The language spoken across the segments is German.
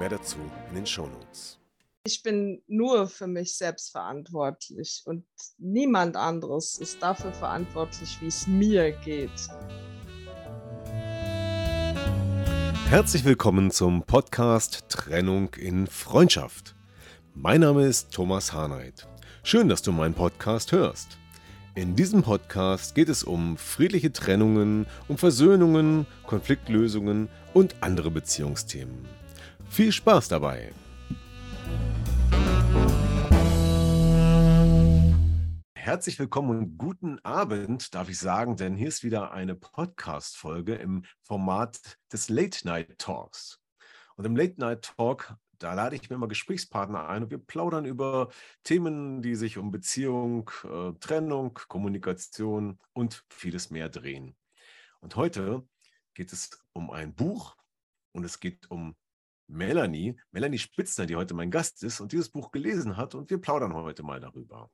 Mehr dazu in den Shownotes. Ich bin nur für mich selbst verantwortlich und niemand anderes ist dafür verantwortlich, wie es mir geht. Herzlich willkommen zum Podcast Trennung in Freundschaft. Mein Name ist Thomas Harnight. Schön, dass du meinen Podcast hörst. In diesem Podcast geht es um friedliche Trennungen, um Versöhnungen, Konfliktlösungen und andere Beziehungsthemen. Viel Spaß dabei! Herzlich willkommen und guten Abend, darf ich sagen, denn hier ist wieder eine Podcast-Folge im Format des Late Night Talks. Und im Late Night Talk, da lade ich mir immer Gesprächspartner ein und wir plaudern über Themen, die sich um Beziehung, äh, Trennung, Kommunikation und vieles mehr drehen. Und heute geht es um ein Buch und es geht um Melanie, Melanie Spitzner, die heute mein Gast ist und dieses Buch gelesen hat und wir plaudern heute mal darüber.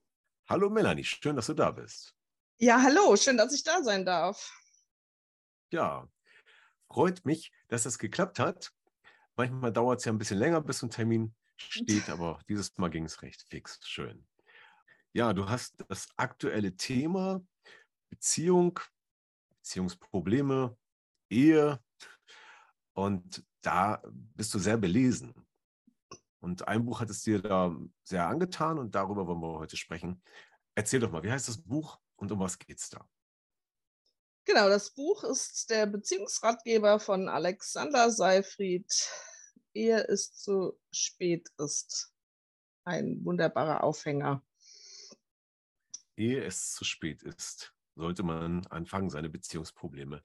Hallo Melanie, schön, dass du da bist. Ja, hallo, schön, dass ich da sein darf. Ja, freut mich, dass das geklappt hat. Manchmal dauert es ja ein bisschen länger, bis ein Termin steht, aber dieses Mal ging es recht fix. Schön. Ja, du hast das aktuelle Thema Beziehung, Beziehungsprobleme, Ehe und da bist du sehr belesen. Und ein Buch hat es dir da sehr angetan und darüber wollen wir heute sprechen. Erzähl doch mal, wie heißt das Buch und um was geht es da? Genau, das Buch ist der Beziehungsratgeber von Alexander Seifried. Ehe ist zu spät ist. Ein wunderbarer Aufhänger. Ehe es zu spät ist, sollte man anfangen, seine Beziehungsprobleme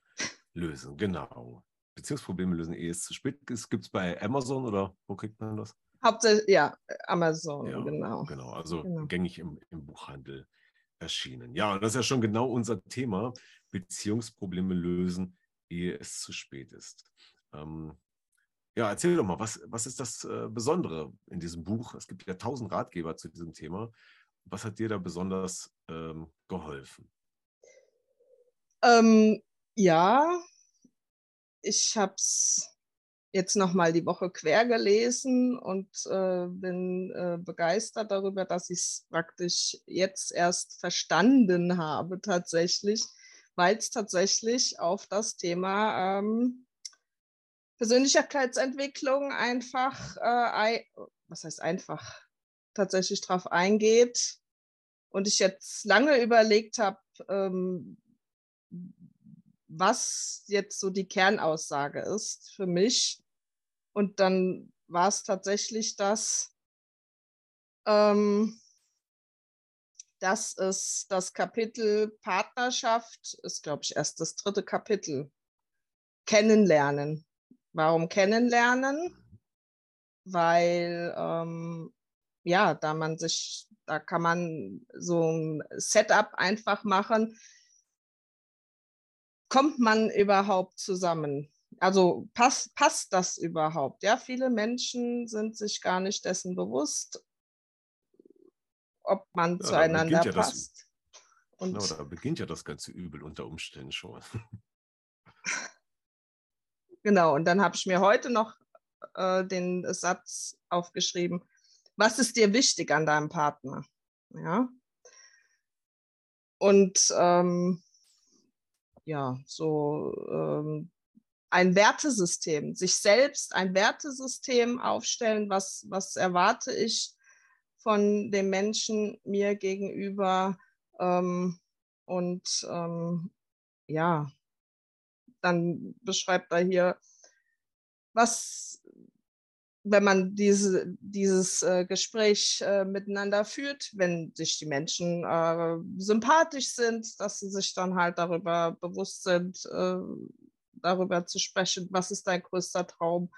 lösen. Genau. Beziehungsprobleme lösen, ehe es zu spät ist. Gibt es bei Amazon oder wo kriegt man das? Hauptsächlich, ja, Amazon, ja, genau. Genau, also genau. gängig im, im, Buchhandel erschienen. Ja, das ist ja schon genau unser Thema: Beziehungsprobleme lösen, ehe es zu spät ist. Ähm, ja, erzähl doch mal, was, was ist das äh, Besondere in diesem Buch? Es gibt ja tausend Ratgeber zu diesem Thema. Was hat dir da besonders ähm, geholfen? Ähm, ja, ich habe es jetzt nochmal die Woche quer gelesen und äh, bin äh, begeistert darüber, dass ich es praktisch jetzt erst verstanden habe tatsächlich, weil es tatsächlich auf das Thema ähm, Persönlichkeitsentwicklung einfach, äh, was heißt einfach, tatsächlich drauf eingeht. Und ich jetzt lange überlegt habe, ähm, was jetzt so die Kernaussage ist für mich. Und dann war es tatsächlich das, ähm, dass es das Kapitel Partnerschaft ist, glaube ich, erst das dritte Kapitel. Kennenlernen. Warum kennenlernen? Weil ähm, ja, da man sich, da kann man so ein Setup einfach machen, kommt man überhaupt zusammen? Also passt, passt das überhaupt? Ja, viele Menschen sind sich gar nicht dessen bewusst, ob man ja, zueinander ja passt. Das, und genau, da beginnt ja das ganze Übel unter Umständen schon. genau, und dann habe ich mir heute noch äh, den Satz aufgeschrieben, was ist dir wichtig an deinem Partner? Ja. Und ähm, ja, so ähm, ein Wertesystem, sich selbst ein Wertesystem aufstellen, was, was erwarte ich von dem Menschen mir gegenüber ähm, und ähm, ja, dann beschreibt er hier, was, wenn man diese, dieses äh, Gespräch äh, miteinander führt, wenn sich die Menschen äh, sympathisch sind, dass sie sich dann halt darüber bewusst sind, äh, darüber zu sprechen, was ist dein größter Traum,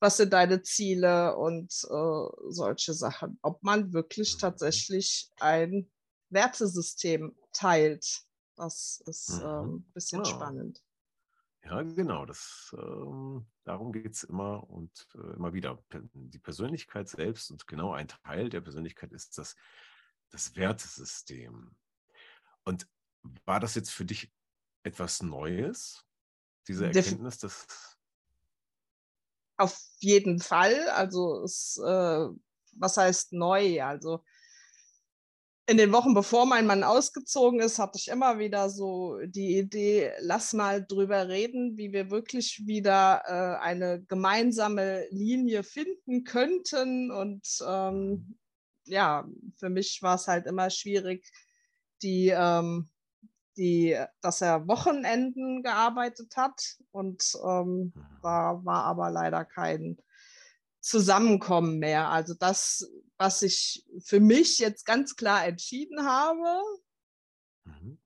was sind deine Ziele und äh, solche Sachen. Ob man wirklich Mhm. tatsächlich ein Wertesystem teilt. Das ist Mhm. ähm, ein bisschen Ja. spannend. Ja, genau, das, ähm, darum geht es immer und äh, immer wieder. Die Persönlichkeit selbst und genau ein Teil der Persönlichkeit ist das, das Wertesystem. Und war das jetzt für dich etwas Neues, diese Erkenntnis, dass Auf jeden Fall. Also es, äh, was heißt neu? Also in den Wochen, bevor mein Mann ausgezogen ist, hatte ich immer wieder so die Idee, lass mal drüber reden, wie wir wirklich wieder äh, eine gemeinsame Linie finden könnten. Und ähm, ja, für mich war es halt immer schwierig, die, ähm, die, dass er Wochenenden gearbeitet hat und ähm, Mhm. da war aber leider kein Zusammenkommen mehr. Also das, was ich für mich jetzt ganz klar entschieden habe, Mhm.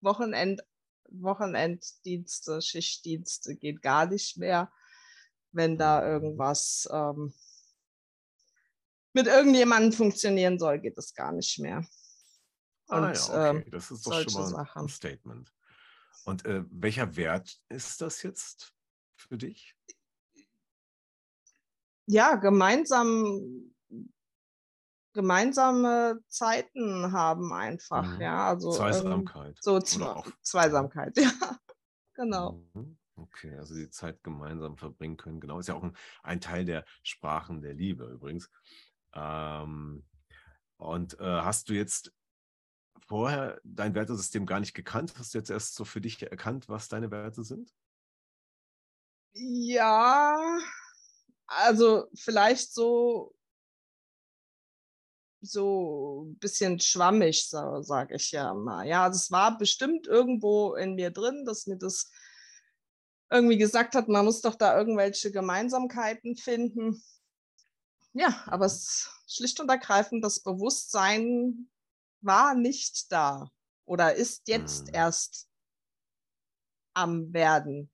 Wochenend, Wochenenddienste, Schichtdienste geht gar nicht mehr. Wenn da Mhm. irgendwas ähm, mit irgendjemandem funktionieren soll, geht es gar nicht mehr. Ah Und ja, okay, ähm, das ist doch schon mal ein Sachen. Statement. Und äh, welcher Wert ist das jetzt für dich? Ja, gemeinsam, gemeinsame Zeiten haben einfach, Mhm. ja. Also irgend- Zweisamkeit. so Zwe auch Zweisamkeit, ja. Genau. Mhm. Okay, also die Zeit gemeinsam verbringen können, genau. Ist ja auch ein, ein Teil der Sprachen der Liebe übrigens. Ähm, und äh, hast du jetzt vorher dein Wertesystem gar nicht gekannt? Hast du jetzt erst so für dich erkannt, was deine Werte sind? Ja, also vielleicht so so ein bisschen schwammig, sa sage ich ja mal. Ja, also es war bestimmt irgendwo in mir drin, dass mir das irgendwie gesagt hat, man muss doch da irgendwelche Gemeinsamkeiten finden. Ja, aber es schlicht und ergreifend, das Bewusstsein war nicht da oder ist jetzt Mhm. erst am Werden.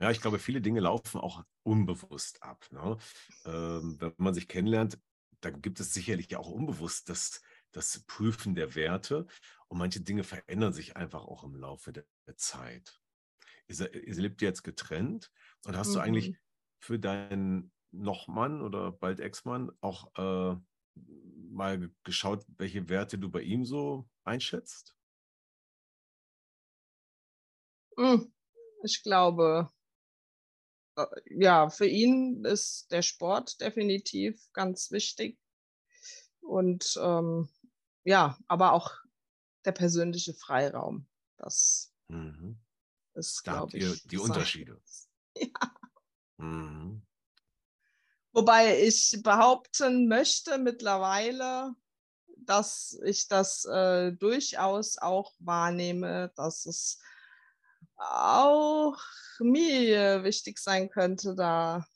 Mhm. Ja, ich glaube, viele Dinge laufen auch unbewusst ab. Ne? Ähm, wenn man sich kennenlernt, da gibt es sicherlich auch unbewusst das, das Prüfen der Werte und manche Dinge verändern sich einfach auch im Laufe der, der Zeit. Ihr, lebt jetzt getrennt und hast du eigentlich Mhm. für deinen noch Mann oder bald Ex-Mann auch äh, mal ge- geschaut, welche Werte du bei ihm so einschätzt? Hm, ich glaube, ja, für ihn ist der Sport definitiv ganz wichtig und, ähm, ja, aber auch der persönliche Freiraum. Das Mhm. ist, Da glaube ich, die. Unterschiede. Ja. Mhm. Wobei ich behaupten möchte mittlerweile, dass ich das, äh, durchaus auch wahrnehme, dass es auch mir wichtig sein könnte, da,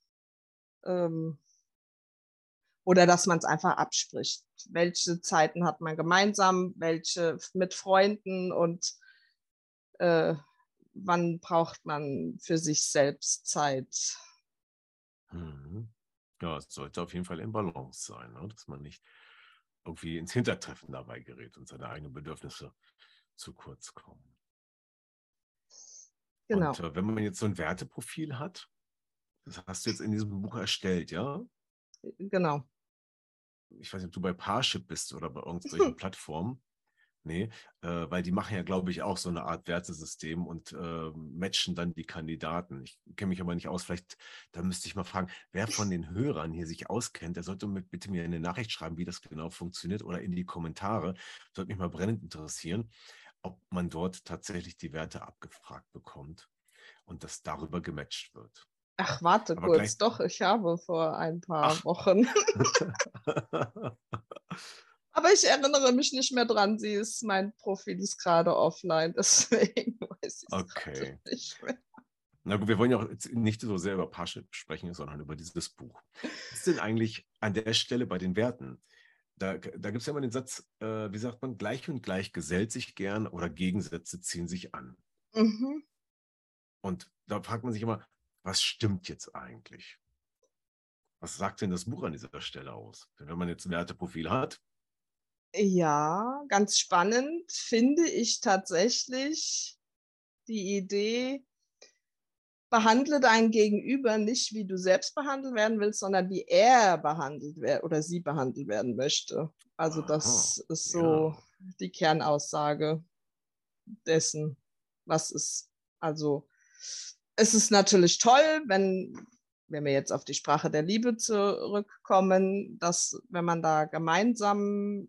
ähm oder dass man's einfach abspricht. Welche Zeiten hat man gemeinsam, welche mit Freunden und, äh, wann braucht man für sich selbst Zeit? Mhm. Ja, es sollte auf jeden Fall in Balance sein, ne? dass man nicht irgendwie ins Hintertreffen dabei gerät und seine eigenen Bedürfnisse zu kurz kommen. Genau. Und äh, wenn man jetzt so ein Werteprofil hat, das hast du jetzt in diesem Buch erstellt, ja? Genau. Ich weiß nicht, ob du bei Parship bist oder bei irgendwelchen Plattformen. Nee, äh, weil die machen ja, glaube ich, auch so eine Art Wertesystem und äh, matchen dann die Kandidaten. Ich kenne mich aber nicht aus. Vielleicht, da müsste ich mal fragen, wer von den Hörern hier sich auskennt, der sollte mit, bitte mir eine Nachricht schreiben, wie das genau funktioniert oder in die Kommentare. Würde mich mal brennend interessieren, ob man dort tatsächlich die Werte abgefragt bekommt und das darüber gematcht wird. Ach, warte Aber kurz. Doch, ich habe vor ein paar Ach. Wochen aber ich erinnere mich nicht mehr dran. Sie ist mein Profil ist grade offline, deswegen weiß ich's Okay. nicht mehr. Na gut, wir wollen ja auch nicht so sehr über Parship sprechen, sondern über dieses Buch. Was ist denn eigentlich an der Stelle bei den Werten? Da, da gibt es ja immer den Satz, äh, wie sagt man, gleich und gleich gesellt sich gern oder Gegensätze ziehen sich an. Mhm. Und da fragt man sich immer, was stimmt jetzt eigentlich? Was sagt denn das Buch an dieser Stelle aus? Denn wenn man jetzt ein Werteprofil hat. Ja, ganz spannend finde ich tatsächlich die Idee, behandle dein Gegenüber nicht, wie du selbst behandelt werden willst, sondern wie er behandelt oder sie behandelt werden möchte. Also das Aha, ist so ja. die Kernaussage dessen, was ist. Also es ist natürlich toll, wenn, wenn wir jetzt auf die Sprache der Liebe zurückkommen, dass wenn man da gemeinsam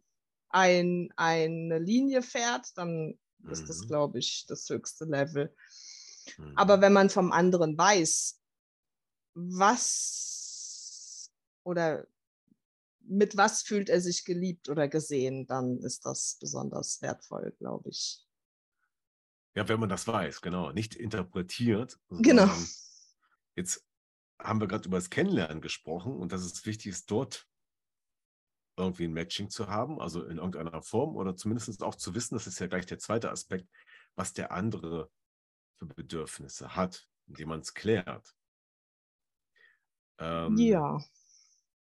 ein, eine Linie fährt, dann mhm. ist das, mhm. glaube ich, das höchste Level. Mhm. Aber wenn man vom anderen weiß, was oder mit was fühlt er sich geliebt oder gesehen, dann ist das besonders wertvoll, glaube ich. Ja, wenn man das weiß, genau. Nicht interpretiert. Genau. Jetzt haben wir gerade über das Kennenlernen gesprochen und dass es wichtig ist, dort irgendwie ein Matching zu haben, also in irgendeiner Form oder zumindest auch zu wissen, das ist ja gleich der zweite Aspekt, was der andere für Bedürfnisse hat, indem man es klärt. Ähm, ja.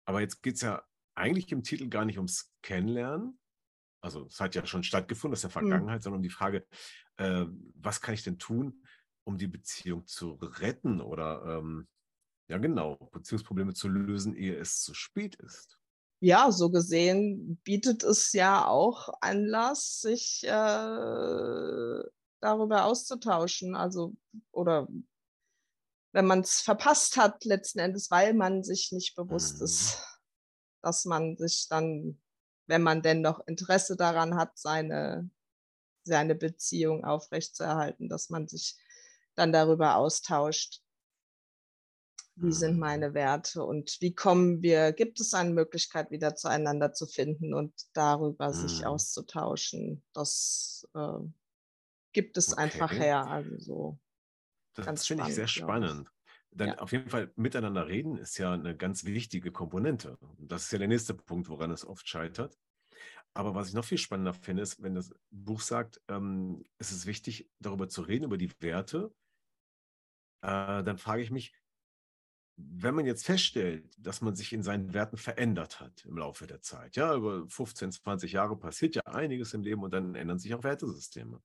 Aber jetzt geht es ja eigentlich im Titel gar nicht ums Kennenlernen. Also es hat ja schon stattgefunden, ist ja hm. Vergangenheit, mhm. sondern um die Frage, äh, was kann ich denn tun, um die Beziehung zu retten oder ähm, ja genau, Beziehungsprobleme zu lösen, ehe es zu spät ist. Ja, so gesehen bietet es ja auch Anlass, sich äh, darüber auszutauschen. Also, oder wenn man es verpasst hat, letzten Endes, weil man sich nicht bewusst mhm. ist, dass man sich dann, wenn man denn noch Interesse daran hat, seine seine Beziehung aufrechtzuerhalten, dass man sich dann darüber austauscht, wie sind mhm. meine Werte und wie kommen wir, gibt es eine Möglichkeit, wieder zueinander zu finden und darüber mhm. sich auszutauschen. Das äh, gibt es okay. einfach her. Also so das finde ich sehr spannend. Dann ja. auf jeden Fall miteinander reden ist ja eine ganz wichtige Komponente. Das ist ja der nächste Punkt, woran es oft scheitert. Aber was ich noch viel spannender finde, ist, wenn das Buch sagt, ähm, es ist wichtig, darüber zu reden, über die Werte, äh, dann frage ich mich, wenn man jetzt feststellt, dass man sich in seinen Werten verändert hat im Laufe der Zeit, ja, über 15, 20 Jahre passiert ja einiges im Leben und dann ändern sich auch Wertesysteme.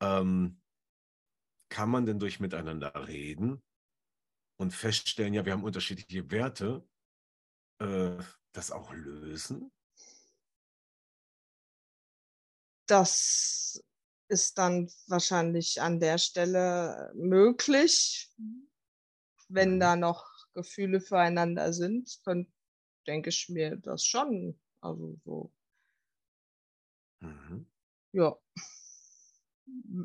Ähm, kann man denn durch miteinander reden und feststellen, ja, wir haben unterschiedliche Werte, äh, das auch lösen? das ist dann wahrscheinlich an der Stelle möglich, wenn mhm. da noch Gefühle füreinander sind, dann denke ich mir das schon. Also so. Mhm. Ja.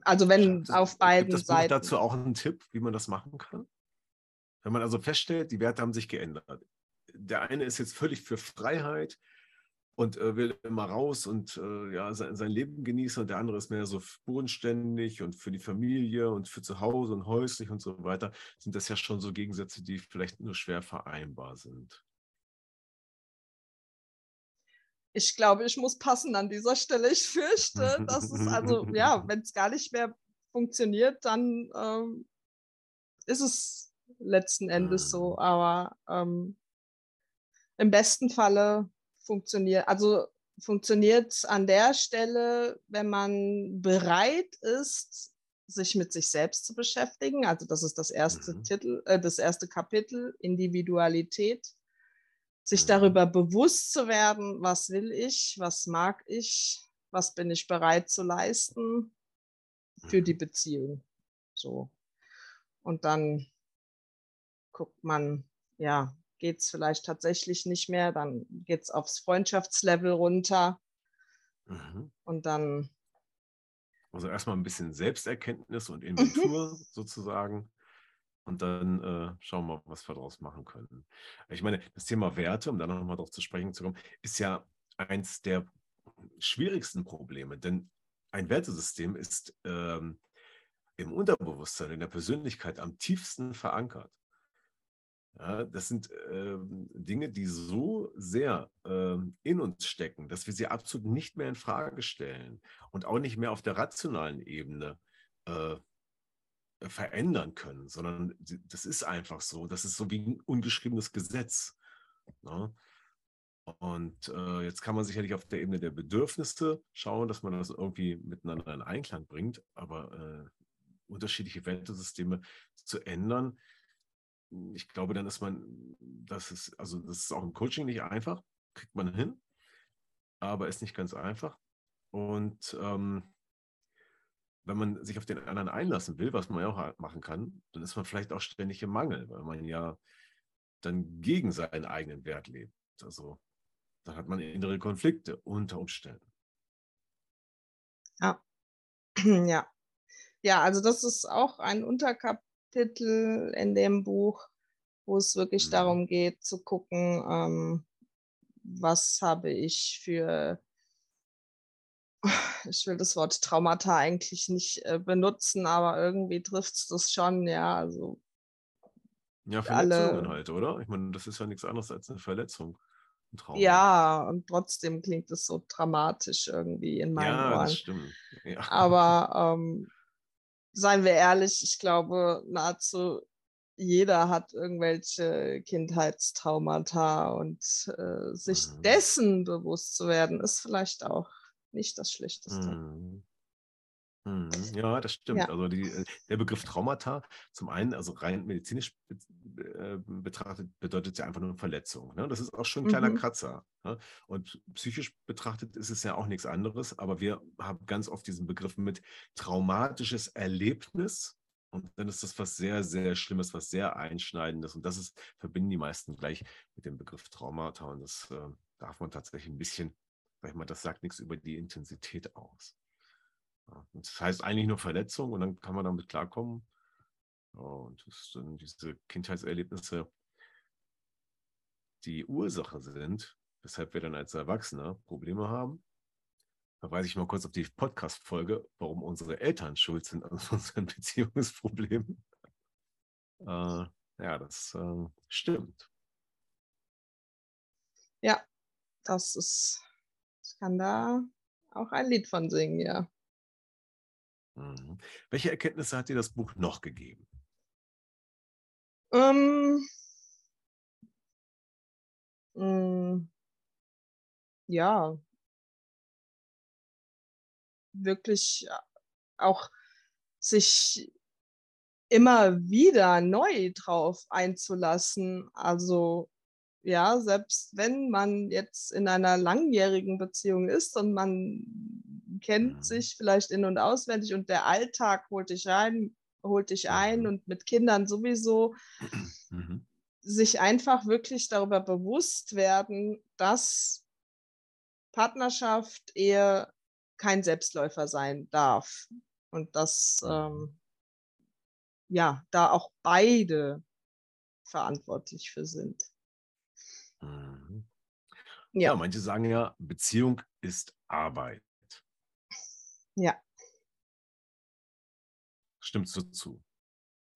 Also wenn das, auf beiden gibt das Seiten. dazu auch einen Tipp, wie man das machen kann? Wenn man also feststellt, die Werte haben sich geändert. Der eine ist jetzt völlig für Freiheit, und äh, will immer raus und äh, ja, sein, sein, Leben genießen und der andere ist mehr so bodenständig und für die Familie und für zu Hause und häuslich und so weiter, sind das ja schon so Gegensätze, die vielleicht nur schwer vereinbar sind. Ich glaube, ich muss passen an dieser Stelle. Ich fürchte, dass es also, ja, wenn es gar nicht mehr funktioniert, dann ähm, ist es letzten Endes so. Mhm. Aber ähm, im besten Falle funktioniert, also funktioniert an der Stelle, wenn man bereit ist, sich mit sich selbst zu beschäftigen. Also das ist das erste mhm. Titel, äh, das erste Kapitel, Individualität. Sich mhm. darüber bewusst zu werden, was will ich, was mag ich, was bin ich bereit zu leisten für die mhm. Beziehung. So. Und dann guckt man, ja, geht es vielleicht tatsächlich nicht mehr, dann geht es aufs Freundschaftslevel runter. Mhm. Und dann. Also erstmal ein bisschen Selbsterkenntnis und Inventur sozusagen. Und dann äh, schauen wir mal, was wir daraus machen können. Ich meine, das Thema Werte, um da nochmal darauf zu sprechen zu kommen, ist ja eins der schwierigsten Probleme. Denn ein Wertesystem ist ähm, im Unterbewusstsein, in der Persönlichkeit am tiefsten verankert. Ja, das sind ähm, Dinge, die so sehr ähm, in uns stecken, dass wir sie absolut nicht mehr in Frage stellen und auch nicht mehr auf der rationalen Ebene äh, äh, verändern können, sondern das ist einfach so. Das ist so wie ein ungeschriebenes Gesetz. Ne? Und äh, jetzt kann man sicherlich auf der Ebene der Bedürfnisse schauen, dass man das irgendwie miteinander in Einklang bringt, aber äh, unterschiedliche Wertesysteme zu ändern, ich glaube, dann ist man, das ist, also das ist auch im Coaching nicht einfach, kriegt man hin, aber ist nicht ganz einfach. Und ähm, wenn man sich auf den anderen einlassen will, was man ja auch machen kann, dann ist man vielleicht auch ständig im Mangel, weil man ja dann gegen seinen eigenen Wert lebt. Also dann hat man innere Konflikte unter Umständen. Ja. Ja. Ja, also das ist auch ein Unterkapitel in dem Buch, wo es wirklich mhm. darum geht zu gucken, ähm, was habe ich für, ich will das Wort Traumata eigentlich nicht äh, benutzen, aber irgendwie trifft es das schon, ja, also. Ja, Verletzungen alle, halt, oder? Ich meine, das ist ja nichts anderes als eine Verletzung. Ja, und trotzdem klingt es so dramatisch irgendwie in meinen ja, Ohren. Das stimmt. Ja. Aber ähm, seien wir ehrlich, ich glaube, nahezu jeder hat irgendwelche Kindheitstraumata und äh, sich mhm. dessen bewusst zu werden, ist vielleicht auch nicht das Schlechteste. Mhm. Ja, das stimmt. Ja. Also die, äh, der Begriff Traumata, zum einen, also rein medizinisch äh, betrachtet, bedeutet ja einfach nur Verletzung. Ne? Das ist auch schon ein kleiner mhm. Kratzer. Ne? Und psychisch betrachtet ist es ja auch nichts anderes, aber wir haben ganz oft diesen Begriff mit traumatisches Erlebnis. Und dann ist das was sehr, sehr Schlimmes, was sehr Einschneidendes. Und das ist, verbinden die meisten gleich mit dem Begriff Traumata. Und das äh, darf man tatsächlich ein bisschen, sag ich mal, das sagt nichts über die Intensität aus. Das heißt eigentlich nur Verletzung und dann kann man damit klarkommen. Und das dann diese Kindheitserlebnisse die Ursache sind, weshalb wir dann als Erwachsene Probleme haben. Da weise ich mal kurz auf die Podcast-Folge, warum unsere Eltern schuld sind an unseren Beziehungsproblemen. Äh, ja, das äh, stimmt. Ja, das ist, kann da auch ein Lied von singen, ja. Mhm. Welche Erkenntnisse hat dir das Buch noch gegeben? Ähm, mh, hm, ja, wirklich äh, auch sich immer wieder neu drauf einzulassen. Also ja, selbst wenn man jetzt in einer langjährigen Beziehung ist und man kennt mhm. sich vielleicht in- und auswendig und der Alltag holt dich rein, holt dich ein mhm. und mit Kindern sowieso, mhm. sich einfach wirklich darüber bewusst werden, dass Partnerschaft eher kein Selbstläufer sein darf und dass ähm, ja da auch beide verantwortlich für sind. Mhm. Ja. ja, manche sagen ja, Beziehung ist Arbeit. Ja. Stimmst du zu?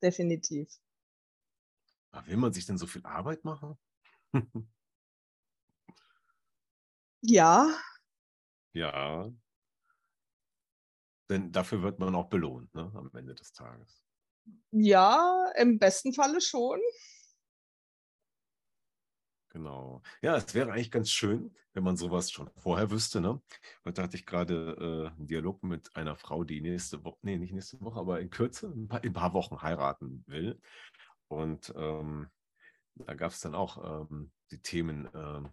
Definitiv. Aber will man sich denn so viel Arbeit machen? ja. Ja. Denn dafür wird man auch belohnt, ne, am Ende des Tages. Ja, im besten Falle schon. Genau. Ja, es wäre eigentlich ganz schön, wenn man sowas schon vorher wüsste. Ne? Heute hatte ich gerade äh, einen Dialog mit einer Frau, die nächste Woche, nee, nicht nächste Woche, aber in Kürze, ein paar, in ein paar Wochen heiraten will. Und ähm, da gab es dann auch ähm, die Themen, äh,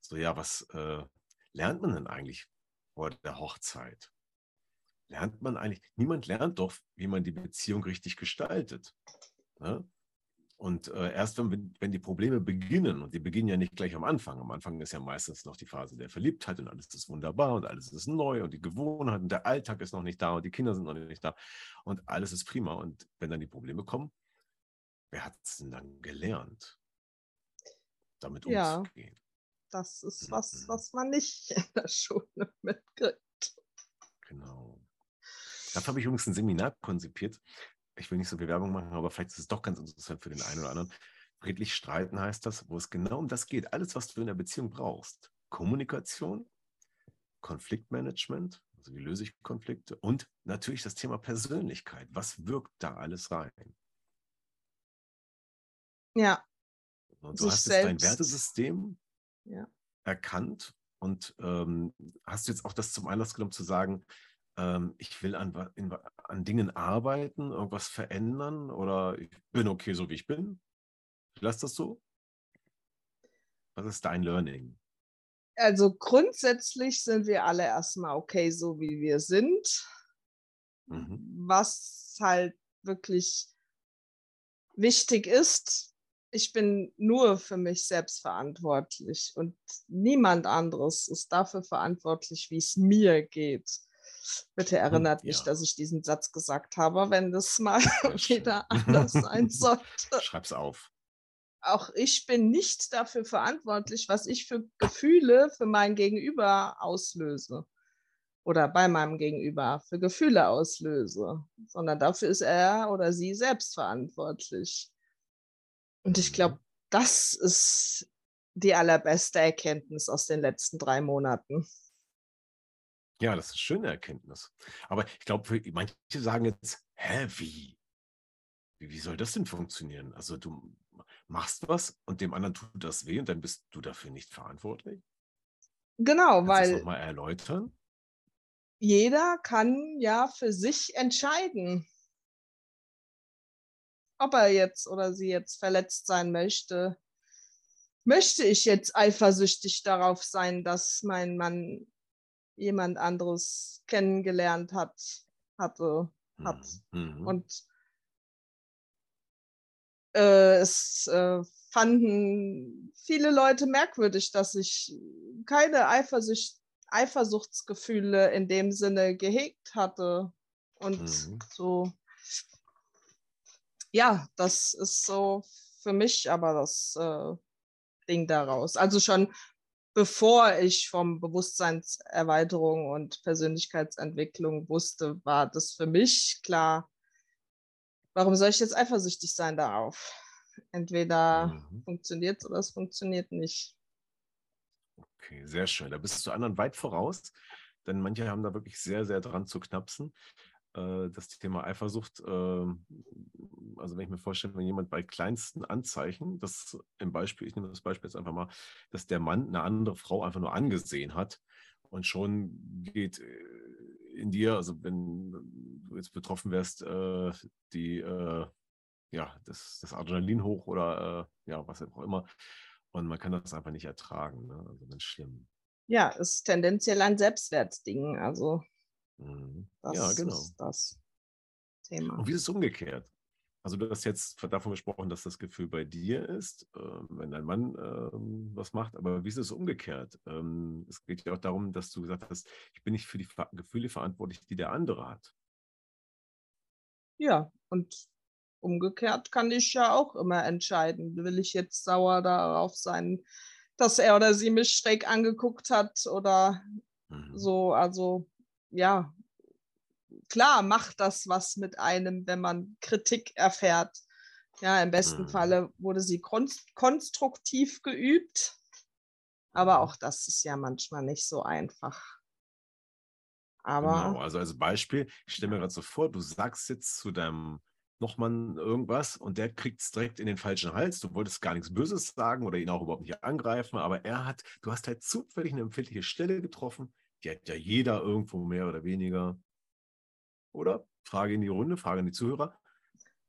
so ja, was äh, lernt man denn eigentlich vor der Hochzeit? Lernt man eigentlich, niemand lernt doch, wie man die Beziehung richtig gestaltet. Ne? Und äh, erst wenn, wenn die Probleme beginnen, und die beginnen ja nicht gleich am Anfang, am Anfang ist ja meistens noch die Phase der Verliebtheit und alles ist wunderbar und alles ist neu und die Gewohnheit und der Alltag ist noch nicht da und die Kinder sind noch nicht da und alles ist prima. Und wenn dann die Probleme kommen, wer hat es denn dann gelernt, damit ja, umzugehen? Das ist was, mhm. was man nicht in der Schule mitkriegt. Genau. Dafür habe ich übrigens ein Seminar konzipiert, ich will nicht so viel Werbung machen, aber vielleicht ist es doch ganz interessant für den einen oder anderen. Friedlich streiten heißt das, wo es genau um das geht. Alles, was du in der Beziehung brauchst. Kommunikation, Konfliktmanagement, Also wie löse ich Konflikte? Und natürlich das Thema Persönlichkeit. Was wirkt da alles rein? Ja. Und du hast jetzt dein Wertesystem ja. erkannt und ähm, hast du jetzt auch das zum Anlass genommen zu sagen, ähm, ich will an, in, an Dingen arbeiten, irgendwas verändern oder ich bin okay, so wie ich bin? Lass das so? Was ist dein Learning? Also grundsätzlich sind wir alle erstmal okay, so wie wir sind. Mhm. Was halt wirklich wichtig ist, ich bin nur für mich selbst verantwortlich und niemand anderes ist dafür verantwortlich, wie es mir geht. Bitte erinnert ja. mich, dass ich diesen Satz gesagt habe, wenn das mal wieder anders sein sollte. Schreib's auf. Auch ich bin nicht dafür verantwortlich, was ich für Gefühle für mein Gegenüber auslöse oder bei meinem Gegenüber für Gefühle auslöse, sondern dafür ist er oder sie selbst verantwortlich. Und ich glaube, das ist die allerbeste Erkenntnis aus den letzten drei Monaten. Ja, das ist eine schöne Erkenntnis. Aber ich glaube, manche sagen jetzt, hä, wie? wie? Soll das denn funktionieren? Also du machst was und dem anderen tut das weh und dann bist du dafür nicht verantwortlich? Genau, Kannst weil. Das nochmal erläutern? Jeder kann ja für sich entscheiden, ob er jetzt oder sie jetzt verletzt sein möchte. Möchte ich jetzt eifersüchtig darauf sein, dass mein Mann jemand anderes kennengelernt hat, hatte, hat. Mhm. Und äh, es äh, fanden viele Leute merkwürdig, dass ich keine Eifersucht, Eifersuchtsgefühle in dem Sinne gehegt hatte. Und mhm. so ja, das ist so für mich aber das äh, Ding daraus. Also schon bevor ich vom Bewusstseinserweiterung und Persönlichkeitsentwicklung wusste, war das für mich klar, warum soll ich jetzt eifersüchtig sein darauf? Entweder mhm. funktioniert es oder es funktioniert nicht. Okay, sehr schön. Da bist du anderen weit voraus, denn manche haben da wirklich sehr, sehr dran zu knapsen. Äh, das Thema Eifersucht, ähm, also wenn ich mir vorstelle, wenn jemand bei kleinsten Anzeichen, das im Beispiel, ich nehme das Beispiel jetzt einfach mal, dass der Mann eine andere Frau einfach nur angesehen hat und schon geht äh, in dir, also wenn du jetzt betroffen wärst, äh, die, ja, das, das Adrenalin hoch oder ja, was auch immer. Und man kann das einfach nicht ertragen. Ne? Also ganz schlimm. Ja, ist tendenziell ein Selbstwertding. Also Mhm. ja, genau. ist das Thema. Und wie ist es umgekehrt? Also du hast jetzt davon gesprochen, dass das Gefühl bei dir ist, äh, wenn dein Mann äh, was macht, aber wie ist es umgekehrt? Ähm, es geht ja auch darum, dass du gesagt hast, ich bin nicht für die Gefühle verantwortlich, die der andere hat. Ja, und umgekehrt kann ich ja auch immer entscheiden, will ich jetzt sauer darauf sein, dass er oder sie mich schräg angeguckt hat oder mhm. so, also ja, klar macht das was mit einem, wenn man Kritik erfährt. Ja, im besten mhm. Falle wurde sie konstruktiv geübt, aber mhm. auch das ist ja manchmal nicht so einfach. Aber genau, also als Beispiel, ich stelle mir gerade so vor, du sagst jetzt zu deinem Nochmann irgendwas und der kriegt es direkt in den falschen Hals. Du wolltest gar nichts Böses sagen oder ihn auch überhaupt nicht angreifen, aber er hat, du hast halt zufällig eine empfindliche Stelle getroffen, die hat ja jeder irgendwo mehr oder weniger. Oder? Frage in die Runde, Frage an die Zuhörer.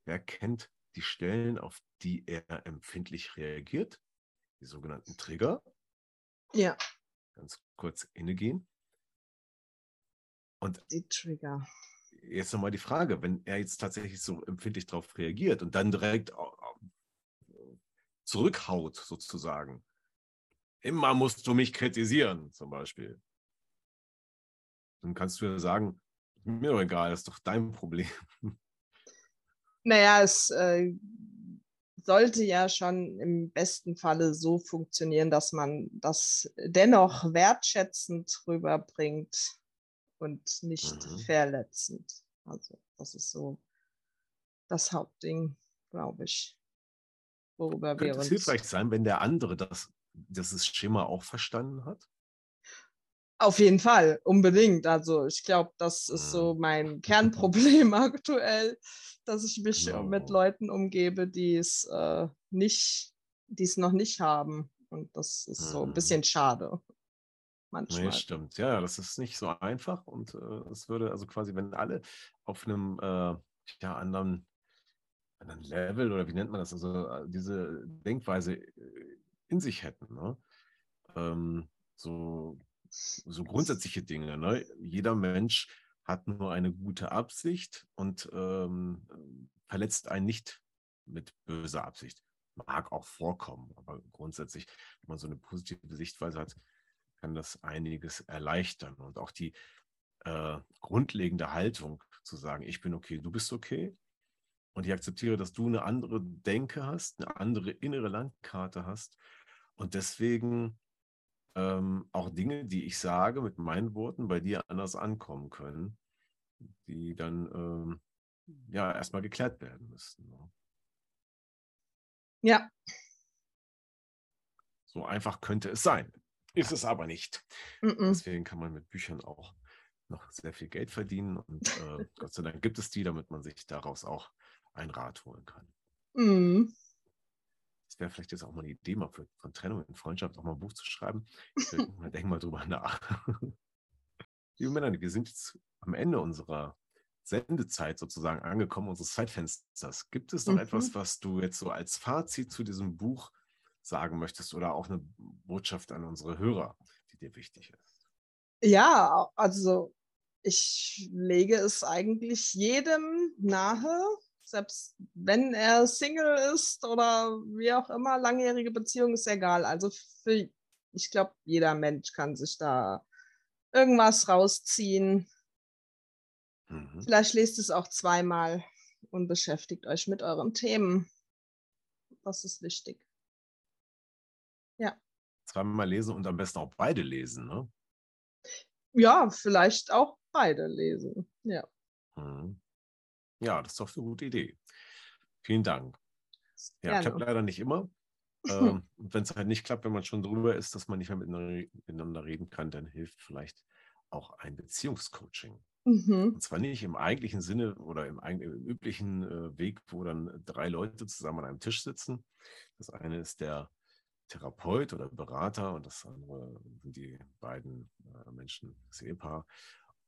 Wer kennt die Stellen, auf die er empfindlich reagiert? Die sogenannten Trigger. Ja. Ganz kurz innegehen. Und die Trigger. Jetzt nochmal die Frage, wenn er jetzt tatsächlich so empfindlich darauf reagiert und dann direkt zurückhaut, sozusagen. Immer musst du mich kritisieren, zum Beispiel. Dann kannst du ja sagen, mir doch egal, das ist doch dein Problem. Naja, es äh, sollte ja schon im besten Falle so funktionieren, dass man das dennoch wertschätzend rüberbringt und nicht mhm. verletzend. Also das ist so das Hauptding, glaube ich. Worüber Könnte wir es hilfreich sein, wenn der andere das, dieses Schema auch verstanden hat? Auf jeden Fall, unbedingt. Also ich glaube, das ist so Mhm. mein Kernproblem aktuell, dass ich mich äh, mit. Leuten umgebe, die es äh, nicht, die es noch nicht haben. Und das ist so ein Mhm. bisschen schade Nee, manchmal. stimmt. Ja, das ist nicht so einfach und äh, es würde also quasi, wenn alle auf einem äh, ja, anderen, anderen Level oder wie nennt man das, also äh, diese Denkweise äh, in sich hätten, ne? ähm, so, so grundsätzliche Dinge. Ne? Jeder Mensch hat nur eine gute Absicht und ähm, verletzt einen nicht mit böser Absicht. Mag auch vorkommen, aber grundsätzlich, wenn man so eine positive Sichtweise hat, kann das einiges erleichtern. Und auch die äh, grundlegende Haltung zu sagen, ich bin okay, du bist okay. Und ich akzeptiere, dass du eine andere Denke hast, eine andere innere Landkarte hast. Und deswegen ähm, auch Dinge, die ich sage mit meinen Worten, bei dir anders ankommen können, die dann ähm, ja erstmal geklärt werden müssen. Ne? Ja, So einfach könnte es sein. Ist es aber nicht. mm-mm. Deswegen kann man mit Büchern auch noch sehr viel Geld verdienen. Und äh, Gott sei Dank gibt es die, damit man sich daraus auch ein Rat holen kann. Mm. Das wäre vielleicht jetzt auch mal eine Idee, mal für, von Trennung in Freundschaft auch mal ein Buch zu schreiben. Ich denken mal drüber nach. Liebe Männer, wir sind jetzt am Ende unserer Sendezeit sozusagen angekommen, unseres Zeitfensters. Gibt es noch Mhm. etwas, was du jetzt so als Fazit zu diesem Buch sagen möchtest oder auch eine Botschaft an unsere Hörer, die dir wichtig ist? Ja, also ich lege es eigentlich jedem nahe, selbst wenn er Single ist oder wie auch immer, langjährige Beziehung ist egal. Also für, ich glaube, jeder Mensch kann sich da irgendwas rausziehen. Mhm. Vielleicht lest es auch zweimal und beschäftigt euch mit euren Themen. Das ist wichtig. Zweimal lesen und am besten auch beide lesen. Ne? Ja, vielleicht auch beide lesen. Ja, Mhm. Ja, das ist doch eine gute Idee. Vielen Dank. Ja, klappt gerne. leider nicht immer. Ähm, und wenn es halt nicht klappt, wenn man schon drüber ist, dass man nicht mehr miteinander, reden kann, dann hilft vielleicht auch ein Beziehungscoaching. Mhm. Und zwar nicht im eigentlichen Sinne oder im, im üblichen äh, Weg, wo dann drei Leute zusammen an einem Tisch sitzen. Das eine ist der Therapeut oder Berater und das andere sind die beiden äh, Menschen, das Ehepaar,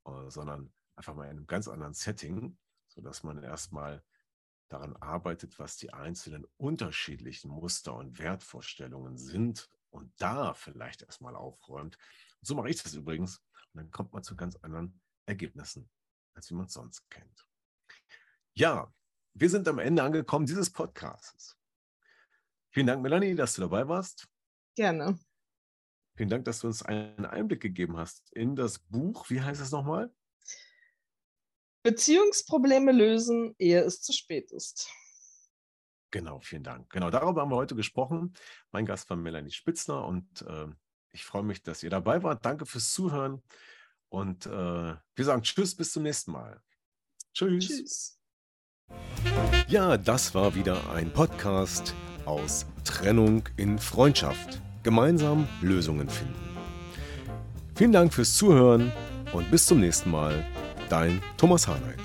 äh, sondern einfach mal in einem ganz anderen Setting, sodass man erstmal daran arbeitet, was die einzelnen unterschiedlichen Muster und Wertvorstellungen sind und da vielleicht erstmal aufräumt. So mache ich das übrigens. Und dann kommt man zu ganz anderen Ergebnissen, als wie man es sonst kennt. Ja, wir sind am Ende angekommen dieses Podcasts. Vielen Dank, Melanie, dass du dabei warst. Gerne. Vielen Dank, dass du uns einen Einblick gegeben hast in das Buch. Wie heißt es nochmal? Beziehungsprobleme lösen, ehe es zu spät ist. Genau, vielen Dank. Genau, darüber haben wir heute gesprochen. Mein Gast war Melanie Spitzner und äh, ich freue mich, dass ihr dabei wart. Danke fürs Zuhören und äh, wir sagen Tschüss, bis zum nächsten Mal. Tschüss. Tschüss. Ja, das war wieder ein Podcast aus Trennung in Freundschaft. Gemeinsam Lösungen finden. Vielen Dank fürs Zuhören und bis zum nächsten Mal. Dein Thomas Harnight.